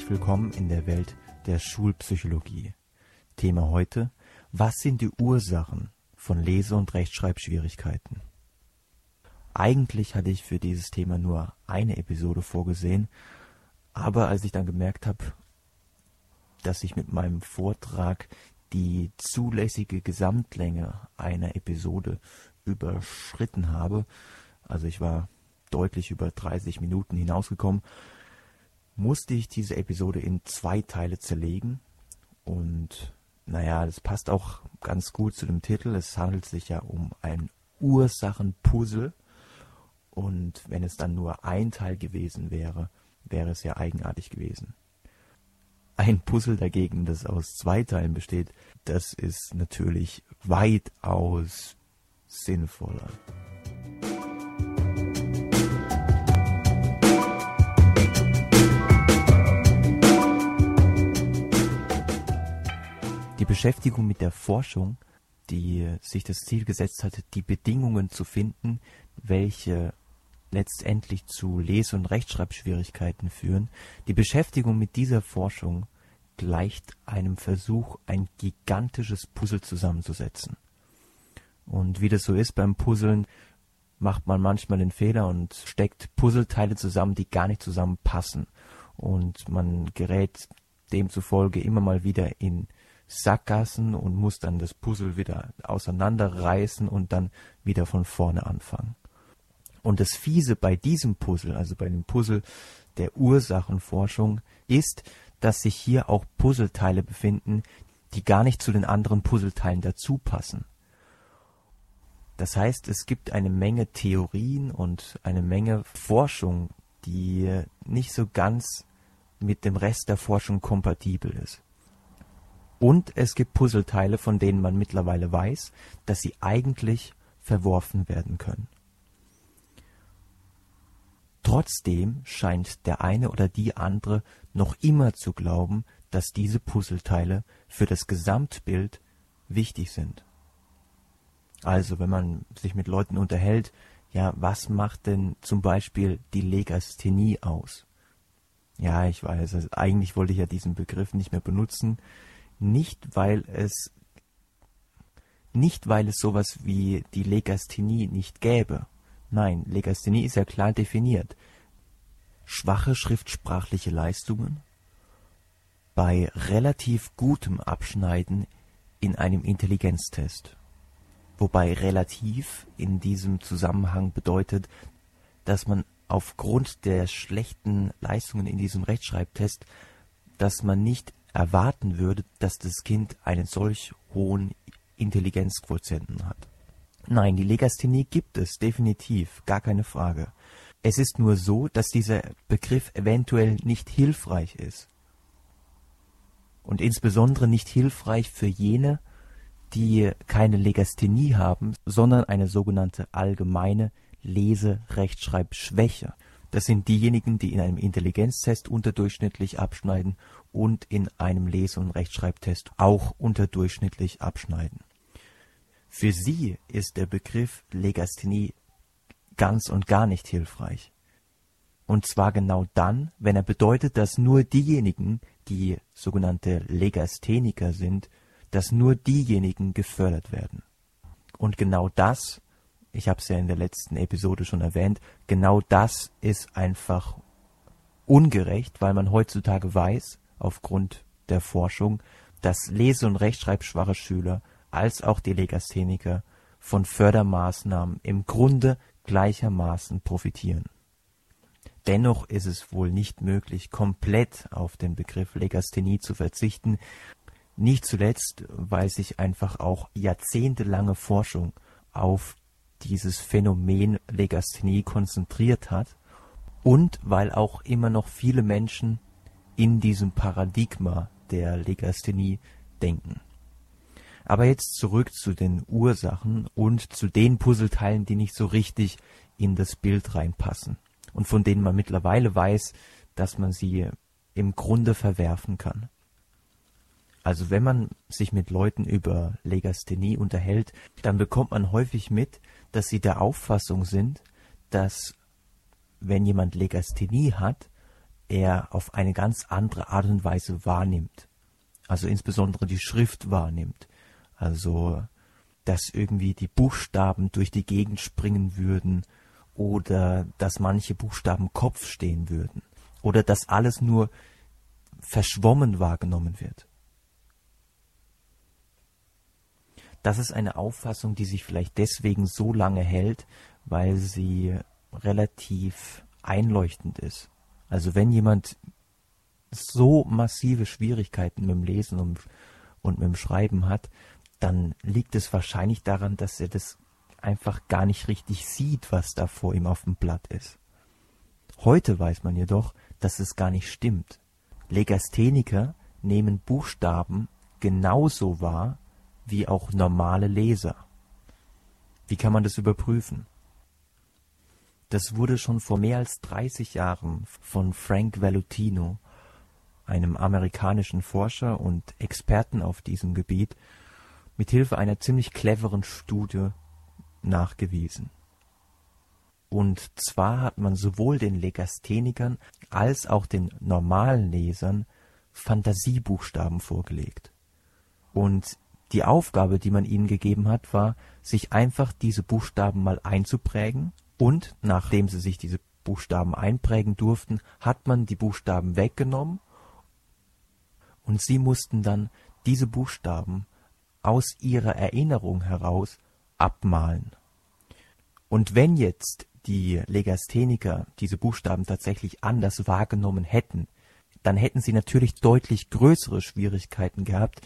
herzlich willkommen in der Welt der Schulpsychologie. Thema heute, was sind die Ursachen von Lese- und Rechtschreibschwierigkeiten? Eigentlich hatte ich für dieses Thema nur eine Episode vorgesehen, aber als ich dann gemerkt habe, dass ich mit meinem Vortrag die zulässige Gesamtlänge einer Episode überschritten habe, also ich war deutlich über 30 Minuten hinausgekommen, musste ich diese Episode in zwei Teile zerlegen. Und naja, das passt auch ganz gut zu dem Titel. Es handelt sich ja um ein Ursachenpuzzle. Und wenn es dann nur ein Teil gewesen wäre, wäre es ja eigenartig gewesen. Ein Puzzle dagegen, das aus zwei Teilen besteht, das ist natürlich weitaus sinnvoller. Beschäftigung mit der Forschung, die sich das Ziel gesetzt hatte, die Bedingungen zu finden, welche letztendlich zu Lese- und Rechtschreibschwierigkeiten führen, die Beschäftigung mit dieser Forschung gleicht einem Versuch, ein gigantisches Puzzle zusammenzusetzen. Und wie das so ist beim Puzzeln, macht man manchmal den Fehler und steckt Puzzleteile zusammen, die gar nicht zusammenpassen. Und man gerät demzufolge immer mal wieder in Sackgassen und muss dann das Puzzle wieder auseinanderreißen und dann wieder von vorne anfangen. Und das Fiese bei diesem Puzzle, also bei dem Puzzle der Ursachenforschung, ist, dass sich hier auch Puzzleteile befinden, die gar nicht zu den anderen Puzzleteilen dazu passen. Das heißt, es gibt eine Menge Theorien und eine Menge Forschung, die nicht so ganz mit dem Rest der Forschung kompatibel ist. Und es gibt Puzzleteile, von denen man mittlerweile weiß, dass sie eigentlich verworfen werden können. Trotzdem scheint der eine oder die andere noch immer zu glauben, dass diese Puzzleteile für das Gesamtbild wichtig sind. Also wenn man sich mit Leuten unterhält, ja, was macht denn zum Beispiel die Legasthenie aus? Ja, ich weiß, also eigentlich wollte ich ja diesen Begriff nicht mehr benutzen, nicht weil es nicht weil es sowas wie die Legasthenie nicht gäbe. Nein, Legasthenie ist ja klar definiert. Schwache schriftsprachliche Leistungen bei relativ gutem Abschneiden in einem Intelligenztest. Wobei relativ in diesem Zusammenhang bedeutet, dass man aufgrund der schlechten Leistungen in diesem Rechtschreibtest, dass man nicht erwarten würde, dass das Kind einen solch hohen Intelligenzquotienten hat. Nein, die Legasthenie gibt es definitiv, gar keine Frage. Es ist nur so, dass dieser Begriff eventuell nicht hilfreich ist. Und insbesondere nicht hilfreich für jene, die keine Legasthenie haben, sondern eine sogenannte allgemeine Lese-Rechtschreibschwäche. Das sind diejenigen, die in einem Intelligenztest unterdurchschnittlich abschneiden und in einem Lese- und Rechtschreibtest auch unterdurchschnittlich abschneiden. Für sie ist der Begriff Legasthenie ganz und gar nicht hilfreich. Und zwar genau dann, wenn er bedeutet, dass nur diejenigen, die sogenannte Legastheniker sind, dass nur diejenigen gefördert werden. Und genau das, ich habe es ja in der letzten Episode schon erwähnt, genau das ist einfach ungerecht, weil man heutzutage weiß, aufgrund der Forschung, dass lese- und rechtschreibschwache Schüler als auch die Legastheniker von Fördermaßnahmen im Grunde gleichermaßen profitieren. Dennoch ist es wohl nicht möglich, komplett auf den Begriff Legasthenie zu verzichten, nicht zuletzt, weil sich einfach auch jahrzehntelange Forschung auf dieses Phänomen Legasthenie konzentriert hat und weil auch immer noch viele Menschen in diesem Paradigma der Legasthenie denken. Aber jetzt zurück zu den Ursachen und zu den Puzzleteilen, die nicht so richtig in das Bild reinpassen und von denen man mittlerweile weiß, dass man sie im Grunde verwerfen kann. Also wenn man sich mit Leuten über Legasthenie unterhält, dann bekommt man häufig mit, dass sie der Auffassung sind, dass wenn jemand Legasthenie hat, er auf eine ganz andere Art und Weise wahrnimmt. Also insbesondere die Schrift wahrnimmt. Also, dass irgendwie die Buchstaben durch die Gegend springen würden oder dass manche Buchstaben Kopf stehen würden oder dass alles nur verschwommen wahrgenommen wird. Das ist eine Auffassung, die sich vielleicht deswegen so lange hält, weil sie relativ einleuchtend ist. Also wenn jemand so massive Schwierigkeiten mit dem Lesen und, und mit dem Schreiben hat, dann liegt es wahrscheinlich daran, dass er das einfach gar nicht richtig sieht, was da vor ihm auf dem Blatt ist. Heute weiß man jedoch, dass es gar nicht stimmt. Legastheniker nehmen Buchstaben genauso wahr wie auch normale Leser. Wie kann man das überprüfen? Das wurde schon vor mehr als 30 Jahren von Frank Valutino, einem amerikanischen Forscher und Experten auf diesem Gebiet, mit Hilfe einer ziemlich cleveren Studie nachgewiesen. Und zwar hat man sowohl den Legasthenikern als auch den normalen Lesern Fantasiebuchstaben vorgelegt. Und die Aufgabe, die man ihnen gegeben hat, war, sich einfach diese Buchstaben mal einzuprägen und nachdem sie sich diese Buchstaben einprägen durften, hat man die Buchstaben weggenommen und sie mussten dann diese Buchstaben aus ihrer Erinnerung heraus abmalen. Und wenn jetzt die Legastheniker diese Buchstaben tatsächlich anders wahrgenommen hätten, dann hätten sie natürlich deutlich größere Schwierigkeiten gehabt,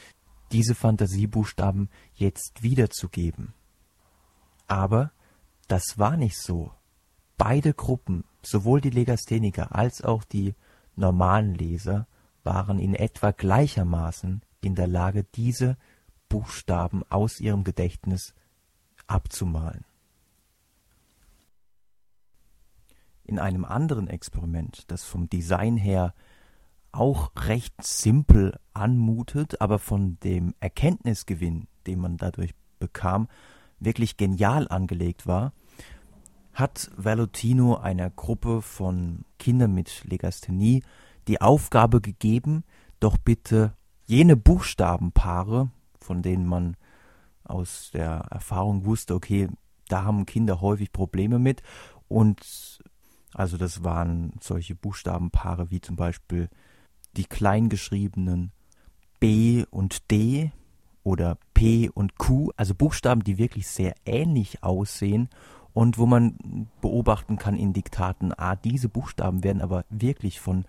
diese Fantasiebuchstaben jetzt wiederzugeben. Aber das war nicht so. Beide Gruppen, sowohl die Legastheniker als auch die normalen Leser, waren in etwa gleichermaßen in der Lage, diese Buchstaben aus ihrem Gedächtnis abzumalen. In einem anderen Experiment, das vom Design her auch recht simpel anmutet, aber von dem Erkenntnisgewinn, den man dadurch bekam, wirklich genial angelegt war, hat Valutino einer Gruppe von Kindern mit Legasthenie die Aufgabe gegeben, doch bitte jene Buchstabenpaare, von denen man aus der Erfahrung wusste, okay, da haben Kinder häufig Probleme mit. Und also das waren solche Buchstabenpaare wie zum Beispiel die kleingeschriebenen B und D oder P und Q, also Buchstaben, die wirklich sehr ähnlich aussehen und wo man beobachten kann in Diktaten, ah, diese Buchstaben werden aber wirklich von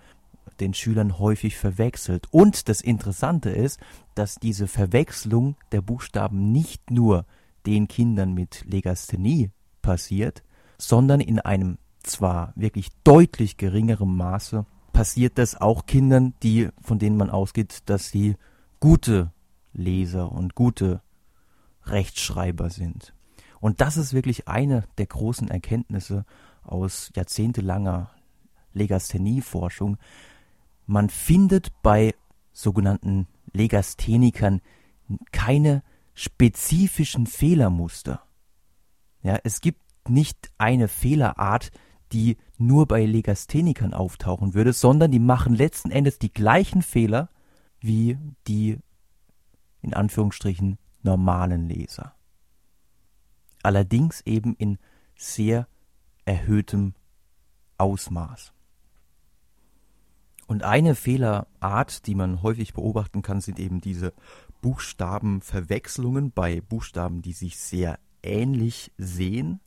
den Schülern häufig verwechselt. Und das Interessante ist, dass diese Verwechslung der Buchstaben nicht nur den Kindern mit Legasthenie passiert, sondern in einem zwar wirklich deutlich geringeren Maße passiert das auch Kindern, die von denen man ausgeht, dass sie gute Leser und gute Rechtschreiber sind. Und das ist wirklich eine der großen Erkenntnisse aus jahrzehntelanger Legasthenie-Forschung. Man findet bei sogenannten Legasthenikern keine spezifischen Fehlermuster. Ja, es gibt nicht eine Fehlerart, die nur bei Legasthenikern auftauchen würde, sondern die machen letzten Endes die gleichen Fehler wie die in Anführungsstrichen normalen Leser. Allerdings eben in sehr erhöhtem Ausmaß. Und eine Fehlerart, die man häufig beobachten kann, sind eben diese Buchstabenverwechslungen bei Buchstaben, die sich sehr ähnlich sehen.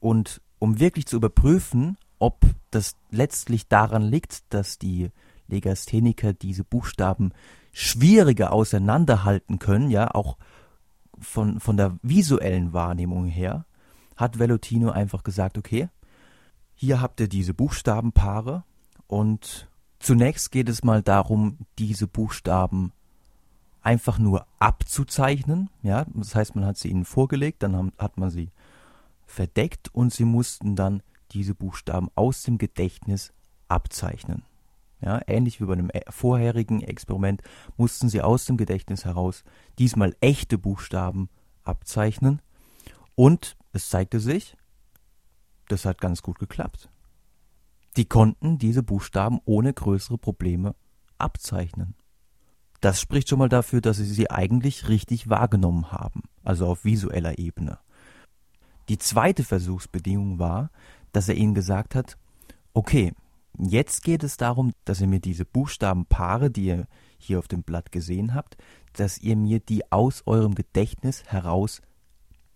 Und um wirklich zu überprüfen, ob das letztlich daran liegt, dass die Legastheniker diese Buchstaben schwieriger auseinanderhalten können, ja, auch von, von der visuellen Wahrnehmung her, hat Velutino einfach gesagt, okay, hier habt ihr diese Buchstabenpaare und zunächst geht es mal darum, diese Buchstaben einfach nur abzuzeichnen, ja, das heißt, man hat sie ihnen vorgelegt, dann hat man sie verdeckt und sie mussten dann diese Buchstaben aus dem Gedächtnis abzeichnen. Ja, ähnlich wie bei einem äh, vorherigen Experiment mussten sie aus dem Gedächtnis heraus diesmal echte Buchstaben abzeichnen und es zeigte sich, das hat ganz gut geklappt. Die konnten diese Buchstaben ohne größere Probleme abzeichnen. Das spricht schon mal dafür, dass sie sie eigentlich richtig wahrgenommen haben, also auf visueller Ebene. Die zweite Versuchsbedingung war, dass er ihnen gesagt hat, okay, jetzt geht es darum, dass ihr mir diese Buchstabenpaare, die ihr hier auf dem Blatt gesehen habt, dass ihr mir die aus eurem Gedächtnis heraus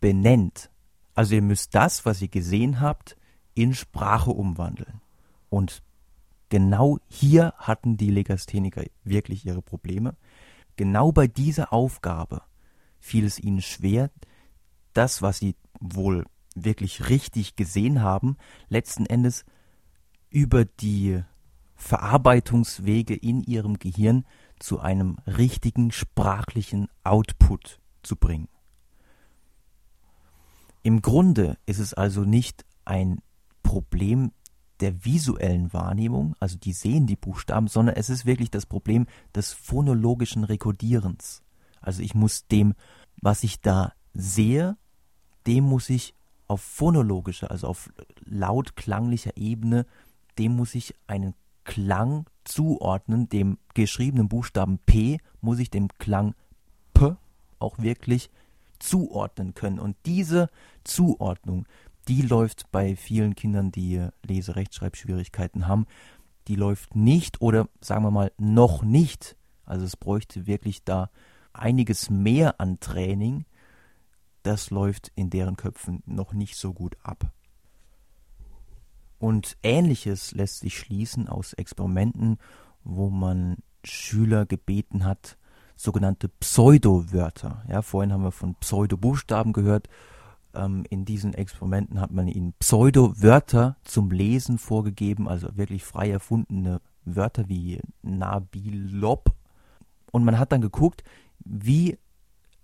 benennt. Also ihr müsst das, was ihr gesehen habt, in Sprache umwandeln. Und genau hier hatten die Legastheniker wirklich ihre Probleme. Genau bei dieser Aufgabe fiel es ihnen schwer, das, was sie wohl wirklich richtig gesehen haben, letzten Endes über die Verarbeitungswege in ihrem Gehirn zu einem richtigen sprachlichen Output zu bringen. Im Grunde ist es also nicht ein Problem der visuellen Wahrnehmung, also die sehen die Buchstaben, sondern es ist wirklich das Problem des phonologischen Rekodierens. Also ich muss dem, was ich da sehe, dem muss ich auf phonologischer, also auf lautklanglicher Ebene, dem muss ich einen Klang zuordnen, dem geschriebenen Buchstaben P muss ich dem Klang P auch wirklich zuordnen können. Und diese Zuordnung, die läuft bei vielen Kindern, die Lese-Rechtschreibschwierigkeiten haben, die läuft nicht oder sagen wir mal noch nicht. Also es bräuchte wirklich da einiges mehr an Training. Das läuft in deren Köpfen noch nicht so gut ab. Und ähnliches lässt sich schließen aus Experimenten, wo man Schüler gebeten hat, sogenannte Pseudowörter. Ja, vorhin haben wir von Pseudobuchstaben gehört ähm, in diesen Experimenten hat man ihnen Pseudo-Wörter zum Lesen vorgegeben, also wirklich frei erfundene Wörter wie Nabilop. Und man hat dann geguckt, wie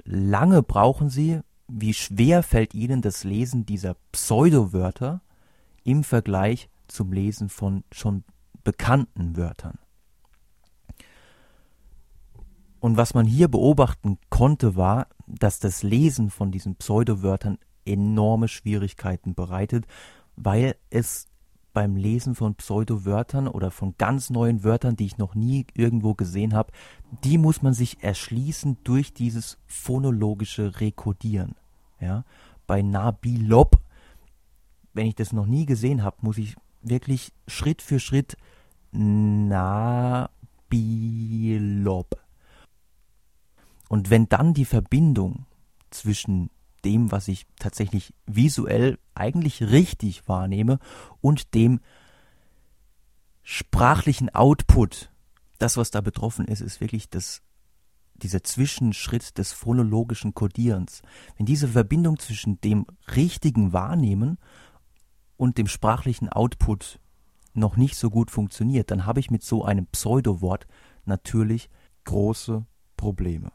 lange brauchen sie, wie schwer fällt ihnen das Lesen dieser Pseudowörter im Vergleich zum Lesen von schon bekannten Wörtern. Und was man hier beobachten konnte, war, dass das Lesen von diesen Pseudowörtern enorme Schwierigkeiten bereitet, weil es beim Lesen von Pseudowörtern oder von ganz neuen Wörtern, die ich noch nie irgendwo gesehen habe, die muss man sich erschließen durch dieses phonologische Rekodieren. Ja, bei Nabilop, wenn ich das noch nie gesehen habe, muss ich wirklich Schritt für Schritt Nabilop. Und wenn dann die Verbindung zwischen dem, was ich tatsächlich visuell eigentlich richtig wahrnehme und dem sprachlichen Output. Das, was da betroffen ist, ist wirklich das, dieser Zwischenschritt des phonologischen Kodierens. Wenn diese Verbindung zwischen dem richtigen Wahrnehmen und dem sprachlichen Output noch nicht so gut funktioniert, dann habe ich mit so einem Pseudowort natürlich große Probleme.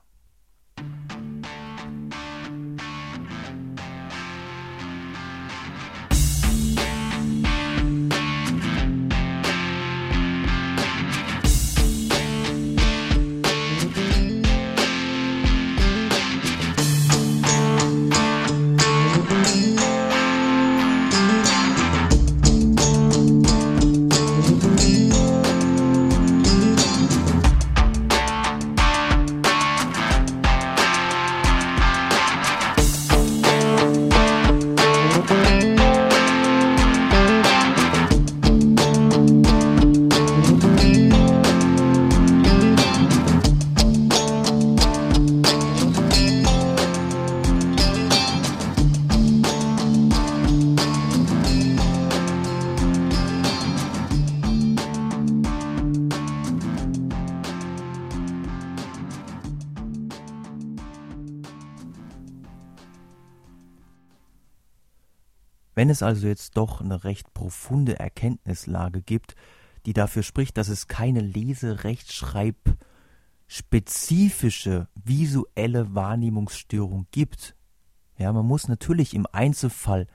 Es also jetzt doch eine recht profunde Erkenntnislage gibt, die dafür spricht, dass es keine Lese-Rechtschreib-spezifische visuelle Wahrnehmungsstörung gibt. Ja, man muss natürlich im Einzelfall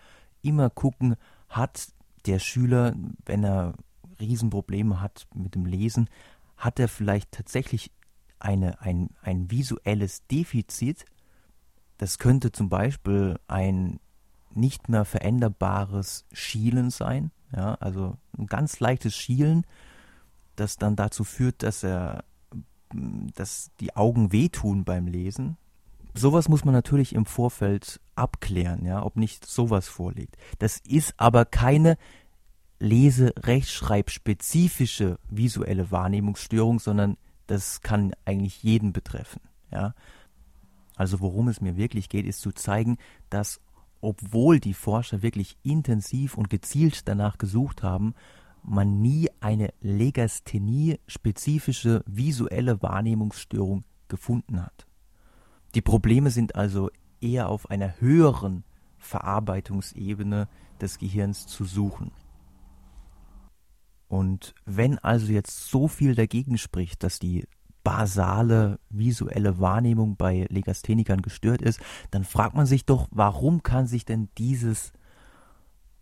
immer gucken, hat der Schüler, wenn er Riesenprobleme hat mit dem Lesen, hat er vielleicht tatsächlich eine, ein, ein visuelles Defizit. Das könnte zum Beispiel ein nicht mehr veränderbares Schielen sein. ja, also ein ganz leichtes Schielen, das dann dazu führt, dass er, dass die Augen wehtun beim Lesen. Sowas muss man natürlich im Vorfeld abklären, ja, ob nicht sowas vorliegt. Das ist aber keine Lese-Rechtschreibspezifische visuelle Wahrnehmungsstörung, sondern das kann eigentlich jeden betreffen, ja. Also worum es mir wirklich geht, ist zu zeigen, dass obwohl die Forscher wirklich intensiv und gezielt danach gesucht haben, man nie eine Legasthenie-spezifische visuelle Wahrnehmungsstörung gefunden hat. Die Probleme sind also eher auf einer höheren Verarbeitungsebene des Gehirns zu suchen. Und wenn also jetzt so viel dagegen spricht, dass die basale visuelle Wahrnehmung bei Legasthenikern gestört ist, dann fragt man sich doch, warum kann sich denn dieses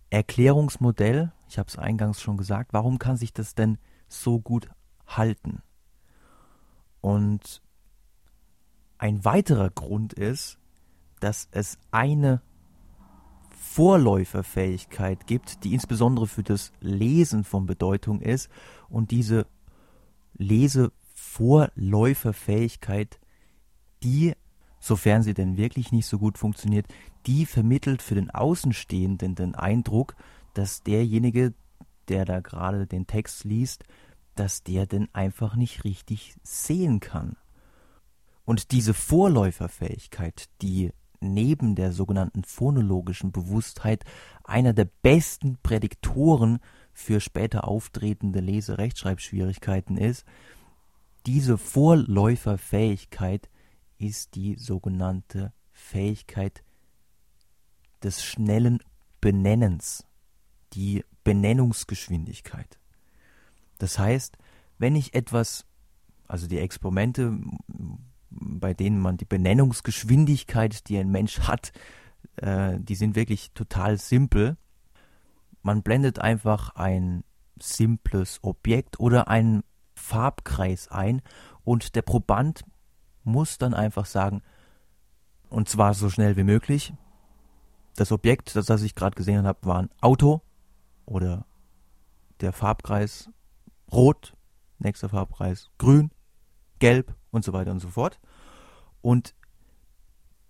Erklärungsmodell, ich habe es eingangs schon gesagt, warum kann sich das denn so gut halten? Und ein weiterer Grund ist, dass es eine Vorläuferfähigkeit gibt, die insbesondere für das Lesen von Bedeutung ist und diese Lese Vorläuferfähigkeit, die, sofern sie denn wirklich nicht so gut funktioniert, die vermittelt für den Außenstehenden den Eindruck, dass derjenige, der da gerade den Text liest, dass der denn einfach nicht richtig sehen kann. Und diese Vorläuferfähigkeit, die neben der sogenannten phonologischen Bewusstheit einer der besten Prädiktoren für später auftretende Lese-Rechtschreibschwierigkeiten ist, diese Vorläuferfähigkeit ist die sogenannte Fähigkeit des schnellen Benennens, die Benennungsgeschwindigkeit. Das heißt, wenn ich etwas, also die Experimente, bei denen man die Benennungsgeschwindigkeit, die ein Mensch hat, äh, die sind wirklich total simpel. Man blendet einfach ein simples Objekt oder ein Farbkreis ein und der Proband muss dann einfach sagen, und zwar so schnell wie möglich, das Objekt, das, das ich gerade gesehen habe, war ein Auto oder der Farbkreis rot, nächster Farbkreis grün, gelb und so weiter und so fort. Und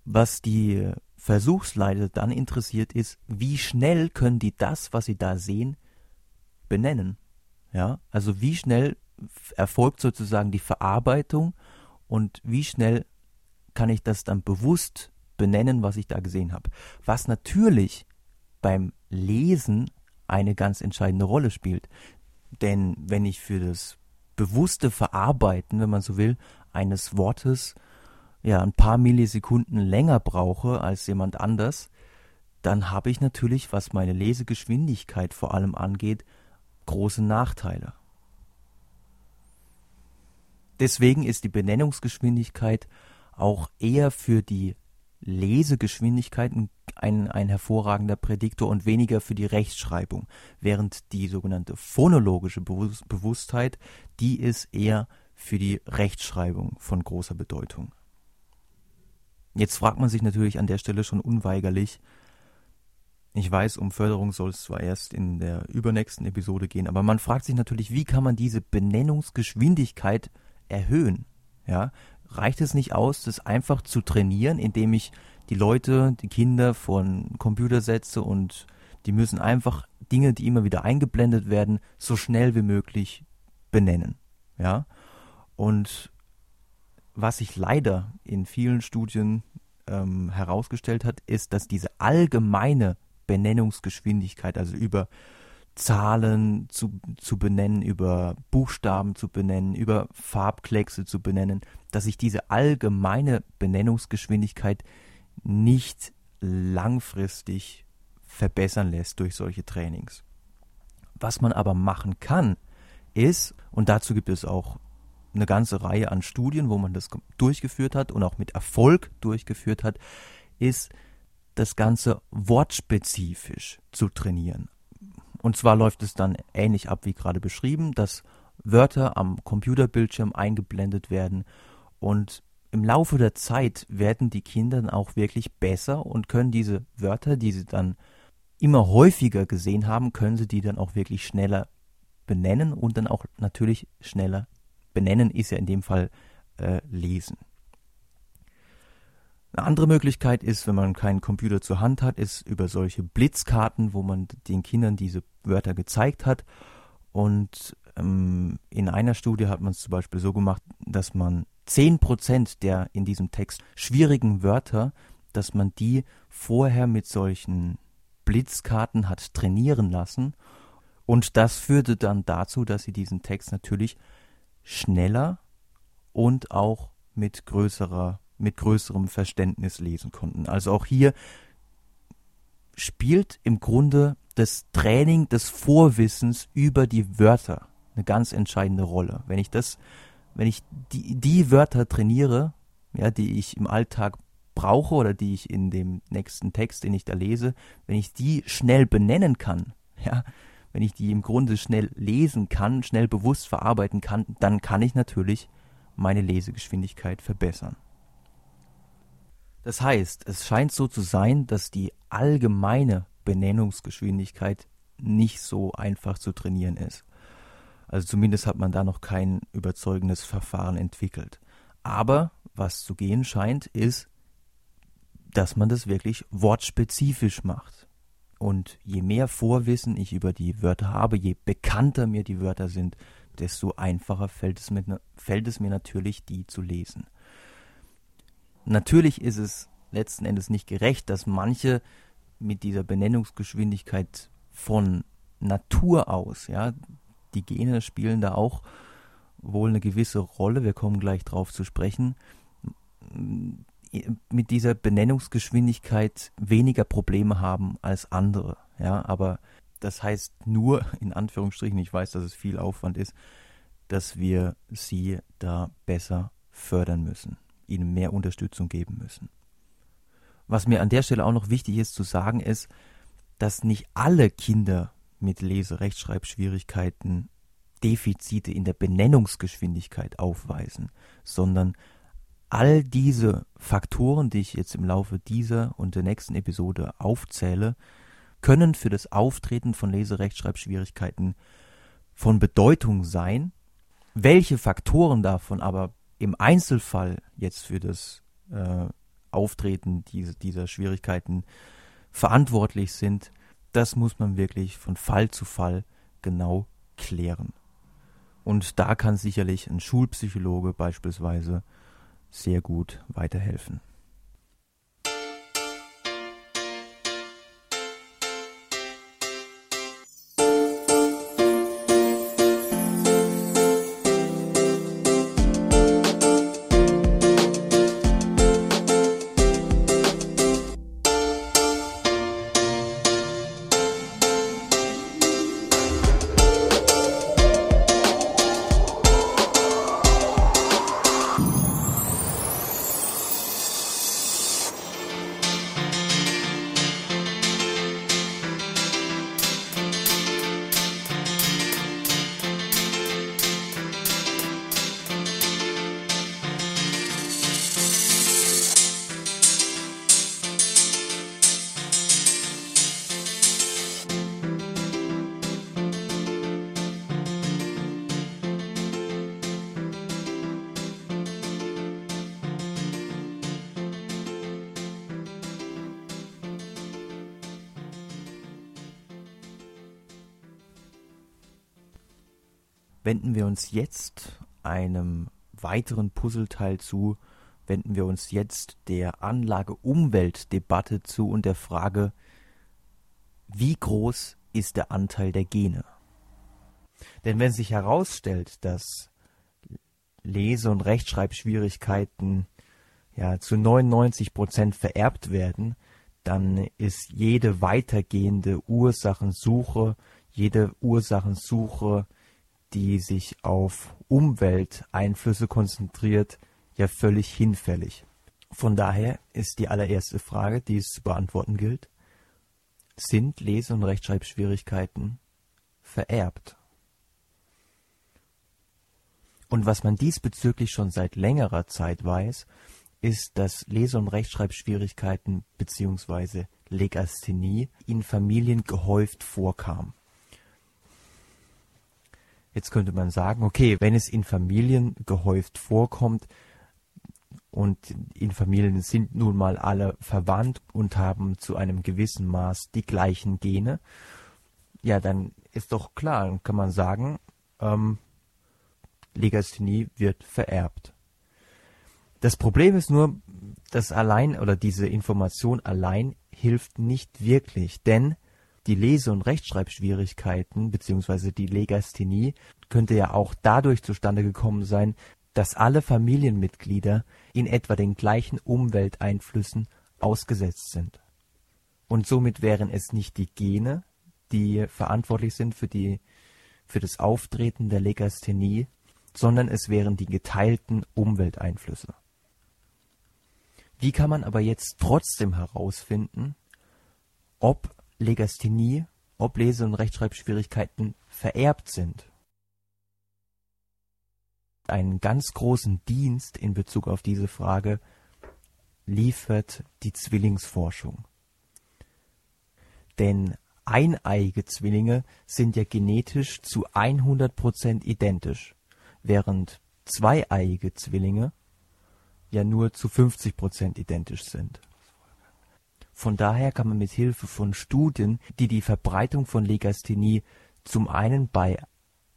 was die Versuchsleiter dann interessiert ist, wie schnell können die das, was sie da sehen, benennen. Ja, also wie schnell erfolgt sozusagen die Verarbeitung und wie schnell kann ich das dann bewusst benennen, was ich da gesehen habe. Was natürlich beim Lesen eine ganz entscheidende Rolle spielt. Denn wenn ich für das bewusste Verarbeiten, wenn man so will, eines Wortes ja ein paar Millisekunden länger brauche als jemand anders, dann habe ich natürlich, was meine Lesegeschwindigkeit vor allem angeht, große Nachteile. Deswegen ist die Benennungsgeschwindigkeit auch eher für die Lesegeschwindigkeit ein, ein hervorragender Prädiktor und weniger für die Rechtschreibung, während die sogenannte phonologische Bewusstheit, die ist eher für die Rechtschreibung von großer Bedeutung. Jetzt fragt man sich natürlich an der Stelle schon unweigerlich, ich weiß, um Förderung soll es zwar erst in der übernächsten Episode gehen, aber man fragt sich natürlich, wie kann man diese Benennungsgeschwindigkeit erhöhen. Ja, reicht es nicht aus, das einfach zu trainieren, indem ich die Leute, die Kinder einen Computer setze und die müssen einfach Dinge, die immer wieder eingeblendet werden, so schnell wie möglich benennen. Ja, und was sich leider in vielen Studien ähm, herausgestellt hat, ist, dass diese allgemeine Benennungsgeschwindigkeit, also über Zahlen zu, zu benennen, über Buchstaben zu benennen, über Farbkleckse zu benennen, dass sich diese allgemeine Benennungsgeschwindigkeit nicht langfristig verbessern lässt durch solche Trainings. Was man aber machen kann, ist, und dazu gibt es auch eine ganze Reihe an Studien, wo man das durchgeführt hat und auch mit Erfolg durchgeführt hat, ist das Ganze wortspezifisch zu trainieren. Und zwar läuft es dann ähnlich ab wie gerade beschrieben, dass Wörter am Computerbildschirm eingeblendet werden und im Laufe der Zeit werden die Kinder dann auch wirklich besser und können diese Wörter, die sie dann immer häufiger gesehen haben, können sie die dann auch wirklich schneller benennen und dann auch natürlich schneller benennen ist ja in dem Fall äh, lesen. Eine andere Möglichkeit ist, wenn man keinen Computer zur Hand hat, ist über solche Blitzkarten, wo man den Kindern diese Wörter gezeigt hat. Und ähm, in einer Studie hat man es zum Beispiel so gemacht, dass man 10% der in diesem Text schwierigen Wörter, dass man die vorher mit solchen Blitzkarten hat trainieren lassen. Und das führte dann dazu, dass sie diesen Text natürlich schneller und auch mit größerer, mit größerem Verständnis lesen konnten. Also auch hier spielt im Grunde das Training des Vorwissens über die Wörter eine ganz entscheidende Rolle. Wenn ich das, wenn ich die, die Wörter trainiere, ja, die ich im Alltag brauche oder die ich in dem nächsten Text, den ich da lese, wenn ich die schnell benennen kann, ja, wenn ich die im Grunde schnell lesen kann, schnell bewusst verarbeiten kann, dann kann ich natürlich meine Lesegeschwindigkeit verbessern. Das heißt, es scheint so zu sein, dass die allgemeine Benennungsgeschwindigkeit nicht so einfach zu trainieren ist. Also zumindest hat man da noch kein überzeugendes Verfahren entwickelt. Aber was zu gehen scheint, ist, dass man das wirklich wortspezifisch macht. Und je mehr Vorwissen ich über die Wörter habe, je bekannter mir die Wörter sind, desto einfacher fällt es, mir, fällt es mir natürlich, die zu lesen. Natürlich ist es letzten Endes nicht gerecht, dass manche mit dieser Benennungsgeschwindigkeit von Natur aus, ja, die Gene spielen da auch wohl eine gewisse Rolle, wir kommen gleich drauf zu sprechen, mit dieser Benennungsgeschwindigkeit weniger Probleme haben als andere. Ja, aber das heißt nur, in Anführungsstrichen, ich weiß, dass es viel Aufwand ist, dass wir sie da besser fördern müssen, ihnen mehr Unterstützung geben müssen. Was mir an der Stelle auch noch wichtig ist zu sagen, ist, dass nicht alle Kinder mit Lese-Rechtschreibschwierigkeiten Defizite in der Benennungsgeschwindigkeit aufweisen, sondern all diese Faktoren, die ich jetzt im Laufe dieser und der nächsten Episode aufzähle, können für das Auftreten von Leserechtschreibschwierigkeiten von Bedeutung sein. Welche Faktoren davon aber im Einzelfall jetzt für das äh, Auftreten diese, dieser Schwierigkeiten verantwortlich sind, das muss man wirklich von Fall zu Fall genau klären. Und da kann sicherlich ein Schulpsychologe beispielsweise sehr gut weiterhelfen. Wenden wir uns jetzt einem weiteren Puzzleteil zu, wenden wir uns jetzt der Anlage-Umwelt-Debatte zu und der Frage, wie groß ist der Anteil der Gene? Denn wenn sich herausstellt, dass Lese- und Rechtschreibschwierigkeiten ja zu 99 Prozent vererbt werden, dann ist jede weitergehende Ursachensuche, jede Ursachensuche die sich auf Umwelteinflüsse konzentriert, ja völlig hinfällig. Von daher ist die allererste Frage, die es zu beantworten gilt, sind Lese- und Rechtschreibschwierigkeiten vererbt? Und was man diesbezüglich schon seit längerer Zeit weiß, ist, dass Lese- und Rechtschreibschwierigkeiten bzw. Legasthenie in Familien gehäuft vorkam. Jetzt könnte man sagen, okay, wenn es in Familien gehäuft vorkommt und in Familien sind nun mal alle verwandt und haben zu einem gewissen Maß die gleichen Gene, ja, dann ist doch klar, dann kann man sagen, ähm, Legasthenie wird vererbt. Das Problem ist nur, dass allein oder diese Information allein hilft nicht wirklich, denn die Lese- und Rechtschreibschwierigkeiten bzw. die Legasthenie könnte ja auch dadurch zustande gekommen sein, dass alle Familienmitglieder in etwa den gleichen Umwelteinflüssen ausgesetzt sind. Und somit wären es nicht die Gene, die verantwortlich sind für die für das Auftreten der Legasthenie, sondern es wären die geteilten Umwelteinflüsse. Wie kann man aber jetzt trotzdem herausfinden, ob Legasthenie, ob Lese- und Rechtschreibschwierigkeiten vererbt sind? Einen ganz großen Dienst in Bezug auf diese Frage liefert die Zwillingsforschung. Denn eineige Zwillinge sind ja genetisch zu 100% identisch, während zweieiige Zwillinge ja nur zu 50 Prozent identisch sind. Von daher kann man mit Hilfe von Studien, die die Verbreitung von Legasthenie zum einen bei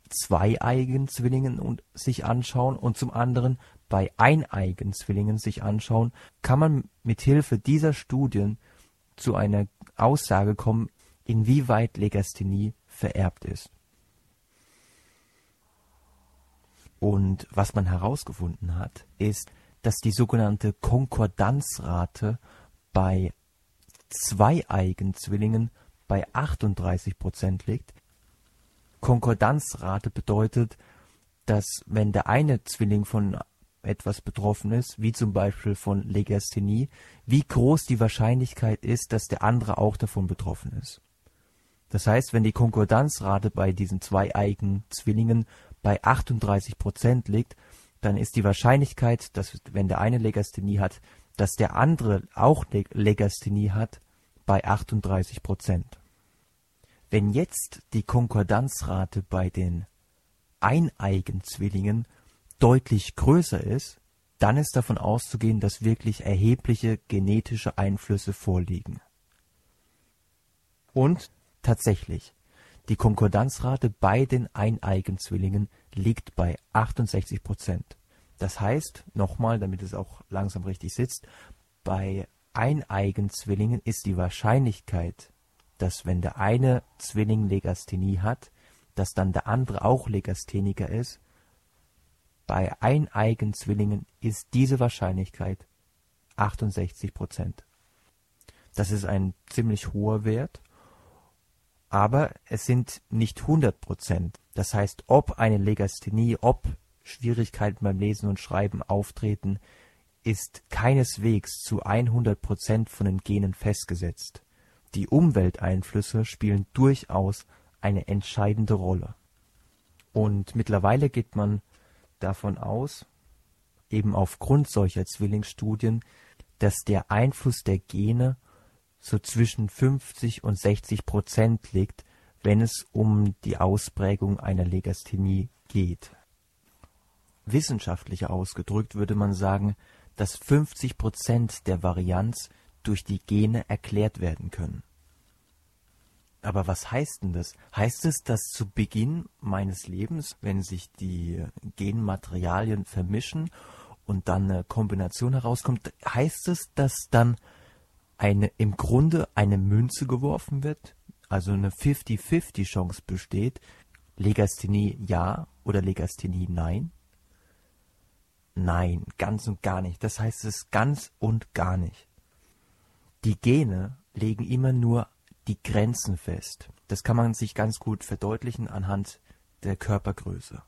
zweieigen Zwillingen sich anschauen und zum anderen bei eineigen Zwillingen sich anschauen, kann man mit Hilfe dieser Studien zu einer Aussage kommen, inwieweit Legasthenie vererbt ist. Und was man herausgefunden hat, ist, dass die sogenannte Konkordanzrate bei zweieigen Zwillingen bei 38 Prozent liegt. Konkordanzrate bedeutet, dass wenn der eine Zwilling von etwas betroffen ist, wie zum Beispiel von Legasthenie, wie groß die Wahrscheinlichkeit ist, dass der andere auch davon betroffen ist. Das heißt, wenn die Konkordanzrate bei diesen zweieigen Zwillingen bei 38 Prozent liegt, dann ist die Wahrscheinlichkeit, dass wenn der eine Legasthenie hat, dass der andere auch Legasthenie hat, bei 38 Prozent. Wenn jetzt die Konkordanzrate bei den eineigen Zwillingen deutlich größer ist, dann ist davon auszugehen, dass wirklich erhebliche genetische Einflüsse vorliegen. Und tatsächlich, die Konkordanzrate bei den eineigen Zwillingen liegt bei 68 Prozent. Das heißt, nochmal, damit es auch langsam richtig sitzt, bei eineigen Zwillingen ist die Wahrscheinlichkeit, dass wenn der eine Zwilling Legasthenie hat, dass dann der andere auch Legastheniker ist. Bei eineigen Zwillingen ist diese Wahrscheinlichkeit 68 Prozent. Das ist ein ziemlich hoher Wert aber es sind nicht 100 Prozent. Das heißt, ob eine Legasthenie, ob Schwierigkeiten beim Lesen und Schreiben auftreten, ist keineswegs zu 100 Prozent von den Genen festgesetzt. Die Umwelteinflüsse spielen durchaus eine entscheidende Rolle. Und mittlerweile geht man davon aus, eben aufgrund solcher Zwillingsstudien, dass der Einfluss der Gene so zwischen 50 und 60 Prozent liegt, wenn es um die Ausprägung einer Legasthenie geht. Wissenschaftlich ausgedrückt würde man sagen, dass 50 Prozent der Varianz durch die Gene erklärt werden können. Aber was heißt denn das? Heißt es, dass zu Beginn meines Lebens, wenn sich die Genmaterialien vermischen und dann eine Kombination herauskommt, heißt es, dass dann eine im Grunde eine Münze geworfen wird, also eine 50-50 Chance besteht, Legasthenie ja oder Legasthenie nein? Nein, ganz und gar nicht. Das heißt es ganz und gar nicht. Die Gene legen immer nur die Grenzen fest. Das kann man sich ganz gut verdeutlichen anhand der Körpergröße.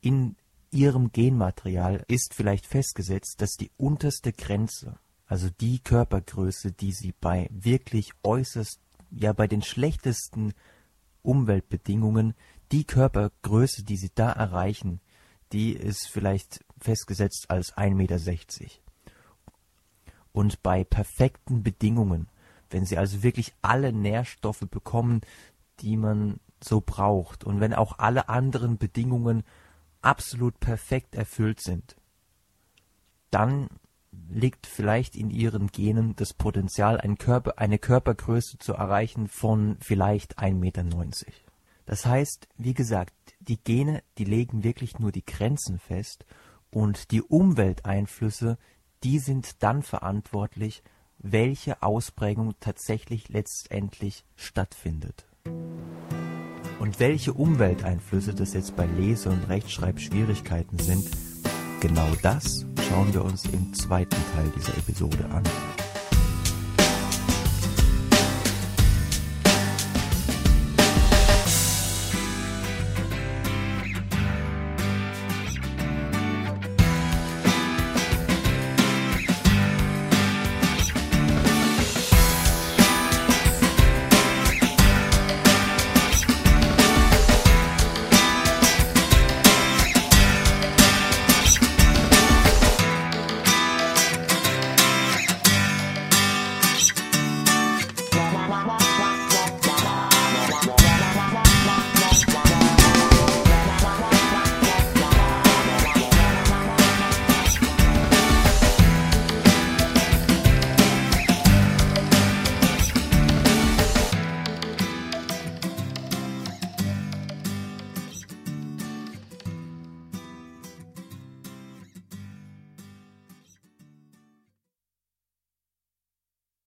In ihrem Genmaterial ist vielleicht festgesetzt, dass die unterste Grenze also die Körpergröße, die sie bei wirklich äußerst, ja bei den schlechtesten Umweltbedingungen, die Körpergröße, die sie da erreichen, die ist vielleicht festgesetzt als 1,60 Meter. Und bei perfekten Bedingungen, wenn sie also wirklich alle Nährstoffe bekommen, die man so braucht und wenn auch alle anderen Bedingungen absolut perfekt erfüllt sind, dann liegt vielleicht in ihren Genen das Potenzial, eine Körpergröße zu erreichen von vielleicht 1,90 Meter. Das heißt, wie gesagt, die Gene, die legen wirklich nur die Grenzen fest und die Umwelteinflüsse, die sind dann verantwortlich, welche Ausprägung tatsächlich letztendlich stattfindet. Und welche Umwelteinflüsse das jetzt bei Lese- und Rechtschreibschwierigkeiten sind, genau das schauen wir uns im zweiten Teil dieser Episode an.